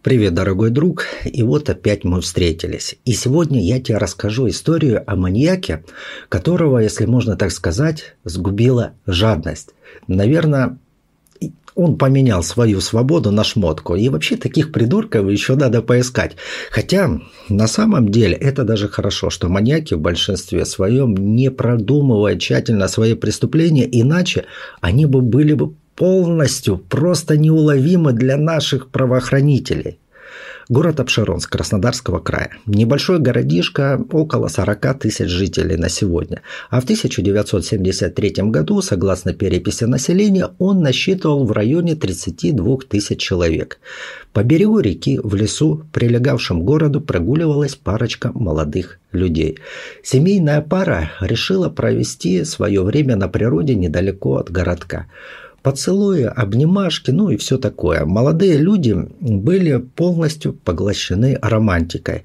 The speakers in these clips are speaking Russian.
Привет, дорогой друг. И вот опять мы встретились. И сегодня я тебе расскажу историю о маньяке, которого, если можно так сказать, сгубила жадность. Наверное, он поменял свою свободу на шмотку. И вообще таких придурков еще надо поискать. Хотя на самом деле это даже хорошо, что маньяки в большинстве своем не продумывают тщательно свои преступления, иначе они бы были бы полностью просто неуловимы для наших правоохранителей. Город Обширонск Краснодарского края. Небольшой городишко, около 40 тысяч жителей на сегодня. А в 1973 году, согласно переписи населения, он насчитывал в районе 32 тысяч человек. По берегу реки в лесу, прилегавшем к городу, прогуливалась парочка молодых людей. Семейная пара решила провести свое время на природе недалеко от городка поцелуи, обнимашки, ну и все такое. Молодые люди были полностью поглощены романтикой.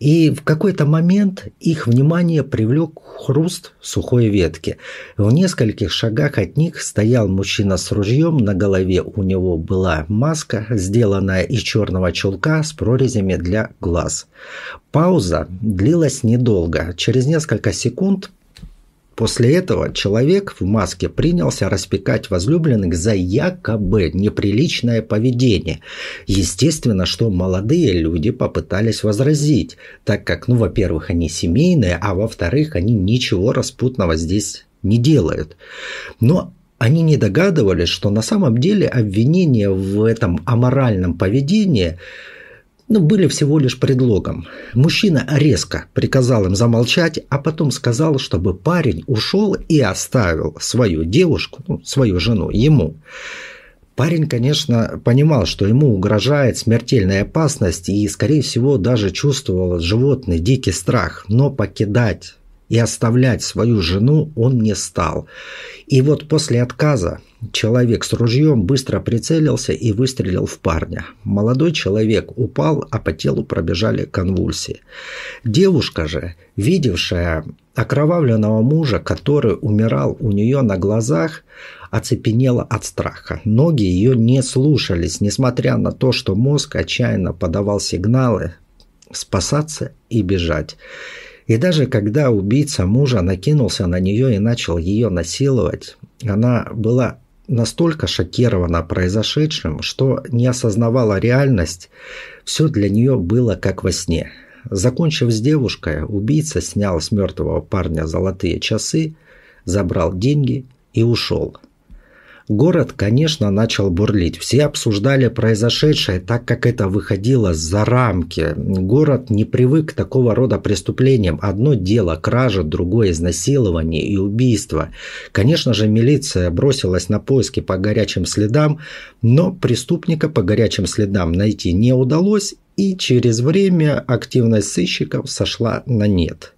И в какой-то момент их внимание привлек хруст сухой ветки. В нескольких шагах от них стоял мужчина с ружьем, на голове у него была маска, сделанная из черного чулка с прорезями для глаз. Пауза длилась недолго. Через несколько секунд После этого человек в маске принялся распекать возлюбленных за якобы неприличное поведение. Естественно, что молодые люди попытались возразить, так как, ну, во-первых, они семейные, а во-вторых, они ничего распутного здесь не делают. Но они не догадывались, что на самом деле обвинение в этом аморальном поведении – ну, были всего лишь предлогом. Мужчина резко приказал им замолчать, а потом сказал, чтобы парень ушел и оставил свою девушку, ну, свою жену, ему. Парень, конечно, понимал, что ему угрожает смертельная опасность и, скорее всего, даже чувствовал животный дикий страх, но покидать и оставлять свою жену он не стал. И вот после отказа человек с ружьем быстро прицелился и выстрелил в парня. Молодой человек упал, а по телу пробежали конвульсии. Девушка же, видевшая окровавленного мужа, который умирал у нее на глазах, оцепенела от страха. Ноги ее не слушались, несмотря на то, что мозг отчаянно подавал сигналы спасаться и бежать. И даже когда убийца мужа накинулся на нее и начал ее насиловать, она была настолько шокирована произошедшим, что не осознавала реальность, все для нее было как во сне. Закончив с девушкой, убийца снял с мертвого парня золотые часы, забрал деньги и ушел – Город, конечно, начал бурлить. Все обсуждали произошедшее, так как это выходило за рамки. Город не привык к такого рода преступлениям. Одно дело кража, другое изнасилование и убийство. Конечно же, милиция бросилась на поиски по горячим следам, но преступника по горячим следам найти не удалось, и через время активность сыщиков сошла на нет.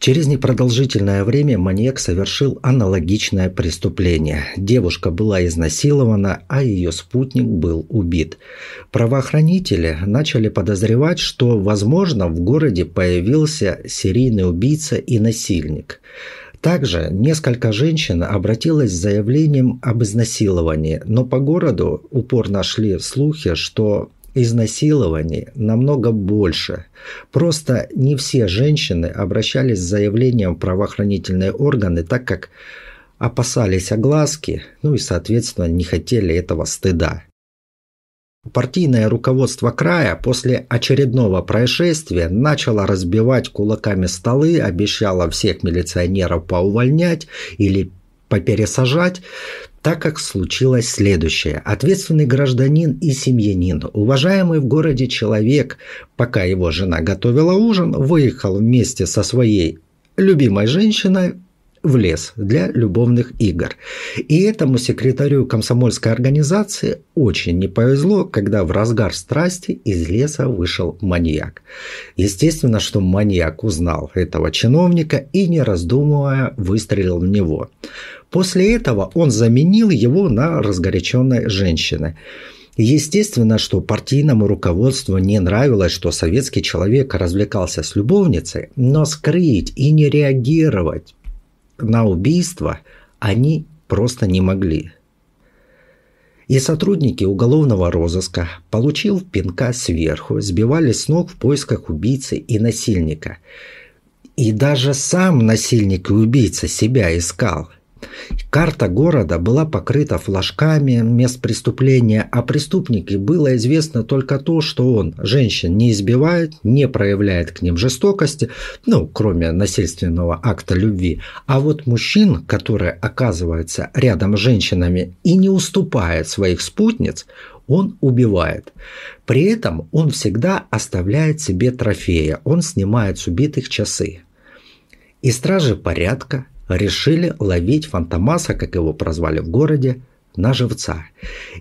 Через непродолжительное время маньяк совершил аналогичное преступление. Девушка была изнасилована, а ее спутник был убит. Правоохранители начали подозревать, что, возможно, в городе появился серийный убийца и насильник. Также несколько женщин обратилось с заявлением об изнасиловании, но по городу упорно шли слухи, что изнасилований намного больше. Просто не все женщины обращались с заявлением в правоохранительные органы, так как опасались огласки, ну и, соответственно, не хотели этого стыда. Партийное руководство края после очередного происшествия начало разбивать кулаками столы, обещало всех милиционеров поувольнять или попересажать, так как случилось следующее. Ответственный гражданин и семьянин, уважаемый в городе человек, пока его жена готовила ужин, выехал вместе со своей любимой женщиной в лес для любовных игр. И этому секретарю комсомольской организации очень не повезло, когда в разгар страсти из леса вышел маньяк. Естественно, что маньяк узнал этого чиновника и, не раздумывая, выстрелил в него. После этого он заменил его на разгоряченной женщины. Естественно, что партийному руководству не нравилось, что советский человек развлекался с любовницей, но скрыть и не реагировать на убийство они просто не могли. И сотрудники уголовного розыска, получив пинка сверху, сбивались с ног в поисках убийцы и насильника. И даже сам насильник и убийца себя искал – Карта города была покрыта флажками мест преступления, а преступнике было известно только то, что он женщин не избивает, не проявляет к ним жестокости, ну, кроме насильственного акта любви. А вот мужчин, которые оказываются рядом с женщинами и не уступает своих спутниц, он убивает. При этом он всегда оставляет себе трофея, он снимает с убитых часы. И стражи порядка решили ловить Фантомаса, как его прозвали в городе, на живца.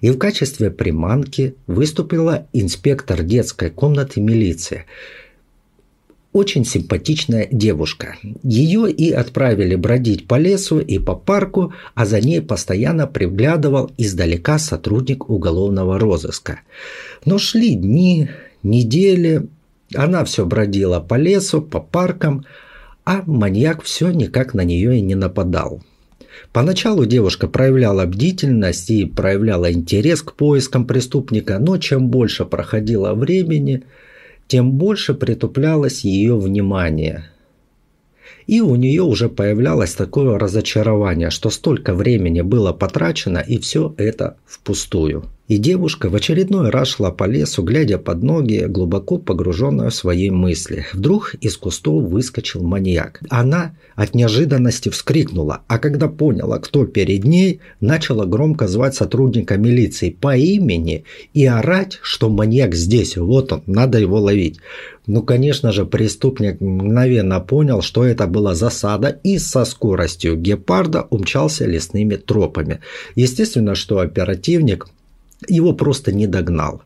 И в качестве приманки выступила инспектор детской комнаты милиции. Очень симпатичная девушка. Ее и отправили бродить по лесу и по парку, а за ней постоянно приглядывал издалека сотрудник уголовного розыска. Но шли дни, недели, она все бродила по лесу, по паркам, а маньяк все никак на нее и не нападал. Поначалу девушка проявляла бдительность и проявляла интерес к поискам преступника, но чем больше проходило времени, тем больше притуплялось ее внимание. И у нее уже появлялось такое разочарование, что столько времени было потрачено и все это впустую. И девушка в очередной раз шла по лесу, глядя под ноги, глубоко погруженная в свои мысли. Вдруг из кустов выскочил маньяк. Она от неожиданности вскрикнула, а когда поняла, кто перед ней, начала громко звать сотрудника милиции по имени и орать, что маньяк здесь, вот он, надо его ловить. Ну, конечно же, преступник мгновенно понял, что это была засада и со скоростью гепарда умчался лесными тропами. Естественно, что оперативник его просто не догнал.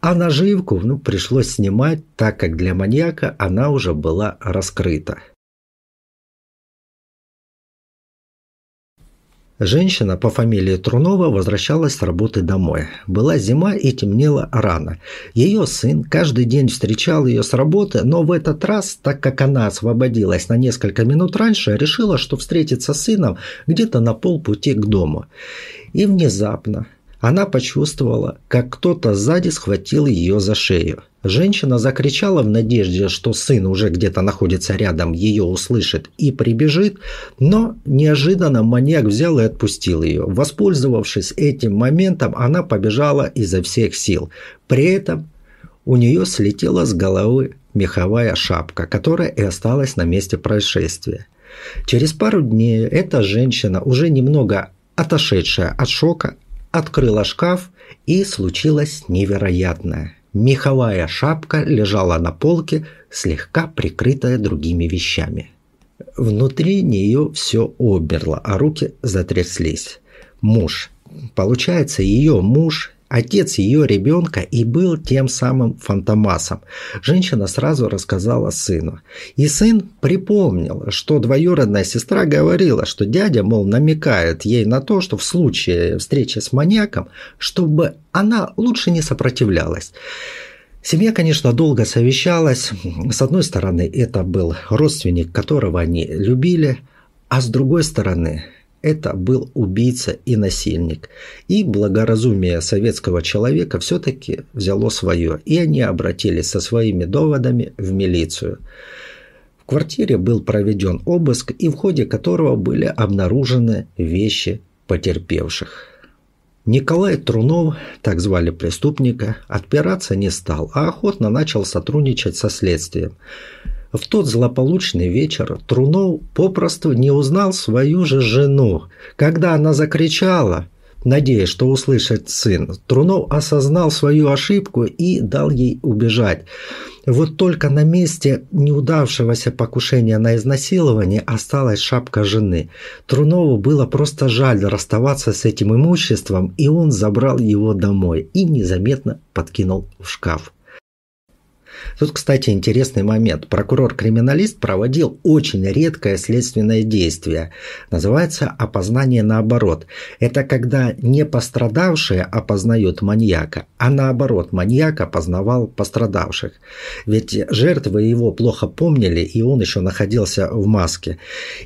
А наживку ну, пришлось снимать, так как для маньяка она уже была раскрыта. Женщина по фамилии Трунова возвращалась с работы домой. Была зима и темнело рано. Ее сын каждый день встречал ее с работы, но в этот раз, так как она освободилась на несколько минут раньше, решила, что встретится с сыном где-то на полпути к дому. И внезапно она почувствовала, как кто-то сзади схватил ее за шею. Женщина закричала в надежде, что сын уже где-то находится рядом, ее услышит и прибежит, но неожиданно маньяк взял и отпустил ее. Воспользовавшись этим моментом, она побежала изо всех сил. При этом у нее слетела с головы меховая шапка, которая и осталась на месте происшествия. Через пару дней эта женщина, уже немного отошедшая от шока, открыла шкаф, и случилось невероятное. Меховая шапка лежала на полке, слегка прикрытая другими вещами. Внутри нее все оберло, а руки затряслись. Муж. Получается, ее муж Отец ее ребенка и был тем самым фантомасом. Женщина сразу рассказала сыну. И сын припомнил, что двоюродная сестра говорила, что дядя, мол, намекает ей на то, что в случае встречи с маньяком, чтобы она лучше не сопротивлялась. Семья, конечно, долго совещалась. С одной стороны, это был родственник, которого они любили, а с другой стороны, это был убийца и насильник. И благоразумие советского человека все-таки взяло свое, и они обратились со своими доводами в милицию. В квартире был проведен обыск, и в ходе которого были обнаружены вещи потерпевших. Николай Трунов, так звали преступника, отпираться не стал, а охотно начал сотрудничать со следствием. В тот злополучный вечер Трунов попросту не узнал свою же жену. Когда она закричала, надеясь, что услышит сын, Трунов осознал свою ошибку и дал ей убежать. Вот только на месте неудавшегося покушения на изнасилование осталась шапка жены. Трунову было просто жаль расставаться с этим имуществом, и он забрал его домой и незаметно подкинул в шкаф. Тут, кстати, интересный момент. Прокурор-криминалист проводил очень редкое следственное действие. Называется опознание наоборот. Это когда не пострадавшие опознают маньяка, а наоборот маньяк опознавал пострадавших. Ведь жертвы его плохо помнили, и он еще находился в маске.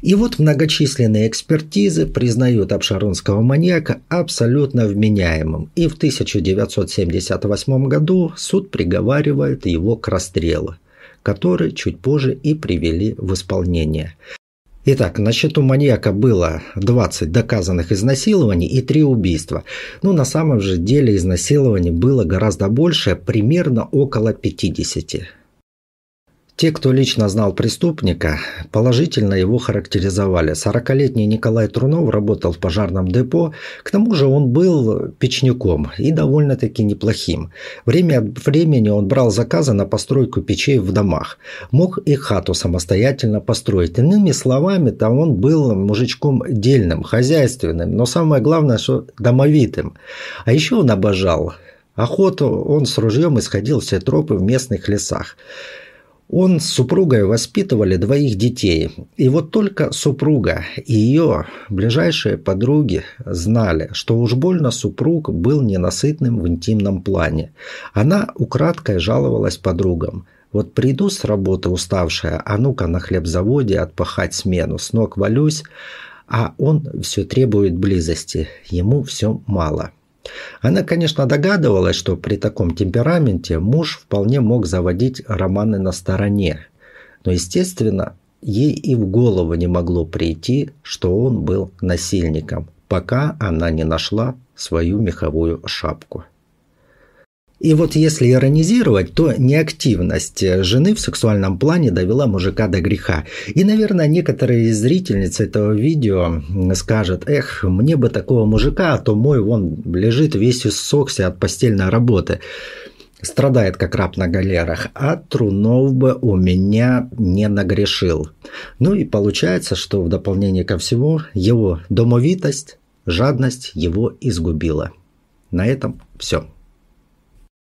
И вот многочисленные экспертизы признают обшаронского маньяка абсолютно вменяемым. И в 1978 году суд приговаривает его к расстрелу, который чуть позже и привели в исполнение. Итак, на счету маньяка было 20 доказанных изнасилований и 3 убийства. Но на самом же деле изнасилований было гораздо больше, примерно около 50. Те, кто лично знал преступника, положительно его характеризовали. 40-летний Николай Трунов работал в пожарном депо, к тому же он был печником и довольно-таки неплохим. Время от времени он брал заказы на постройку печей в домах. Мог и хату самостоятельно построить. Иными словами, там он был мужичком дельным, хозяйственным, но самое главное, что домовитым. А еще он обожал охоту, он с ружьем исходил все тропы в местных лесах. Он с супругой воспитывали двоих детей. И вот только супруга и ее ближайшие подруги знали, что уж больно супруг был ненасытным в интимном плане. Она украдкой жаловалась подругам. Вот приду с работы уставшая, а ну-ка на хлебзаводе отпахать смену, с ног валюсь, а он все требует близости, ему все мало. Она, конечно, догадывалась, что при таком темпераменте муж вполне мог заводить романы на стороне. Но, естественно, ей и в голову не могло прийти, что он был насильником, пока она не нашла свою меховую шапку. И вот если иронизировать, то неактивность жены в сексуальном плане довела мужика до греха. И, наверное, некоторые из зрительниц этого видео скажут, эх, мне бы такого мужика, а то мой вон лежит весь иссохся от постельной работы. Страдает как раб на галерах, а Трунов бы у меня не нагрешил. Ну и получается, что в дополнение ко всему его домовитость, жадность его изгубила. На этом все.